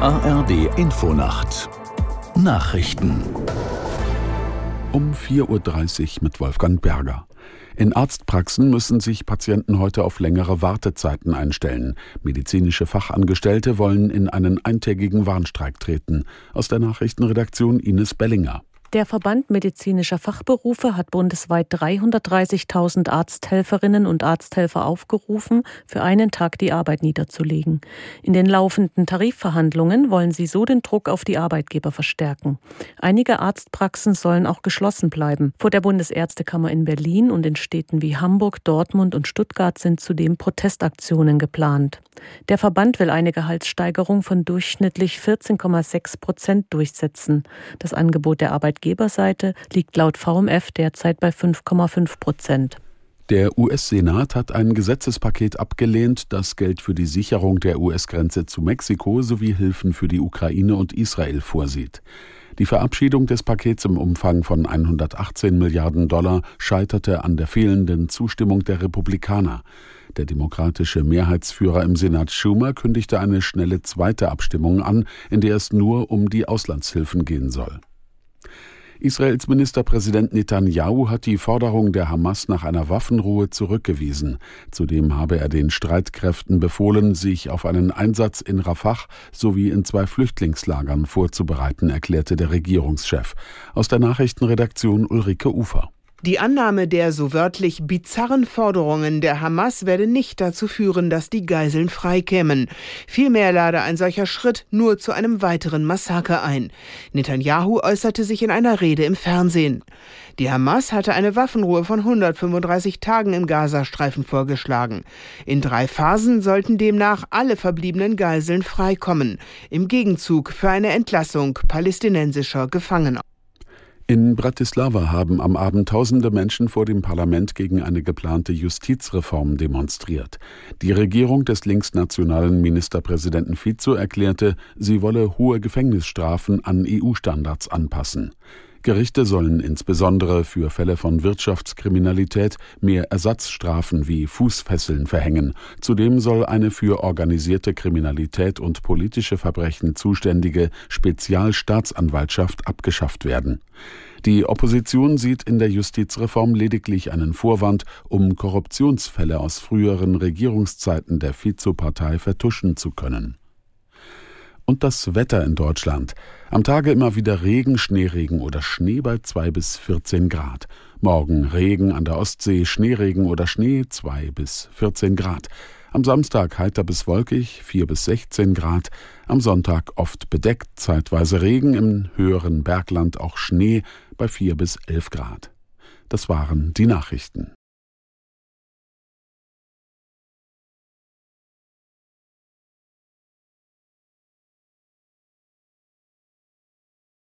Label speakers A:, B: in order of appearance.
A: ARD Infonacht Nachrichten
B: um 4.30 Uhr mit Wolfgang Berger. In Arztpraxen müssen sich Patienten heute auf längere Wartezeiten einstellen. Medizinische Fachangestellte wollen in einen eintägigen Warnstreik treten. Aus der Nachrichtenredaktion Ines Bellinger.
C: Der Verband medizinischer Fachberufe hat bundesweit 330.000 Arzthelferinnen und Arzthelfer aufgerufen, für einen Tag die Arbeit niederzulegen. In den laufenden Tarifverhandlungen wollen sie so den Druck auf die Arbeitgeber verstärken. Einige Arztpraxen sollen auch geschlossen bleiben. Vor der Bundesärztekammer in Berlin und in Städten wie Hamburg, Dortmund und Stuttgart sind zudem Protestaktionen geplant. Der Verband will eine Gehaltssteigerung von durchschnittlich 14,6 Prozent durchsetzen. Das Angebot der Arbeit Arbeitgeberseite liegt laut VMF derzeit bei 5,5 Prozent.
B: Der US-Senat hat ein Gesetzespaket abgelehnt, das Geld für die Sicherung der US-Grenze zu Mexiko sowie Hilfen für die Ukraine und Israel vorsieht. Die Verabschiedung des Pakets im Umfang von 118 Milliarden Dollar scheiterte an der fehlenden Zustimmung der Republikaner. Der demokratische Mehrheitsführer im Senat Schumer kündigte eine schnelle zweite Abstimmung an, in der es nur um die Auslandshilfen gehen soll. Israels Ministerpräsident Netanyahu hat die Forderung der Hamas nach einer Waffenruhe zurückgewiesen. Zudem habe er den Streitkräften befohlen, sich auf einen Einsatz in Rafah sowie in zwei Flüchtlingslagern vorzubereiten, erklärte der Regierungschef. Aus der Nachrichtenredaktion Ulrike Ufer.
D: Die Annahme der so wörtlich bizarren Forderungen der Hamas werde nicht dazu führen, dass die Geiseln freikämen. Vielmehr lade ein solcher Schritt nur zu einem weiteren Massaker ein. Netanyahu äußerte sich in einer Rede im Fernsehen. Die Hamas hatte eine Waffenruhe von 135 Tagen im Gazastreifen vorgeschlagen. In drei Phasen sollten demnach alle verbliebenen Geiseln freikommen, im Gegenzug für eine Entlassung palästinensischer Gefangener.
B: In Bratislava haben am Abend tausende Menschen vor dem Parlament gegen eine geplante Justizreform demonstriert. Die Regierung des linksnationalen Ministerpräsidenten Fico erklärte, sie wolle hohe Gefängnisstrafen an EU-Standards anpassen. Gerichte sollen insbesondere für Fälle von Wirtschaftskriminalität mehr Ersatzstrafen wie Fußfesseln verhängen. Zudem soll eine für organisierte Kriminalität und politische Verbrechen zuständige Spezialstaatsanwaltschaft abgeschafft werden. Die Opposition sieht in der Justizreform lediglich einen Vorwand, um Korruptionsfälle aus früheren Regierungszeiten der Vizopartei vertuschen zu können. Und das Wetter in Deutschland. Am Tage immer wieder Regen, Schneeregen oder Schnee bei 2 bis 14 Grad. Morgen Regen an der Ostsee, Schneeregen oder Schnee 2 bis 14 Grad. Am Samstag heiter bis wolkig 4 bis 16 Grad. Am Sonntag oft bedeckt, zeitweise Regen, im höheren Bergland auch Schnee bei 4 bis 11 Grad. Das waren die Nachrichten.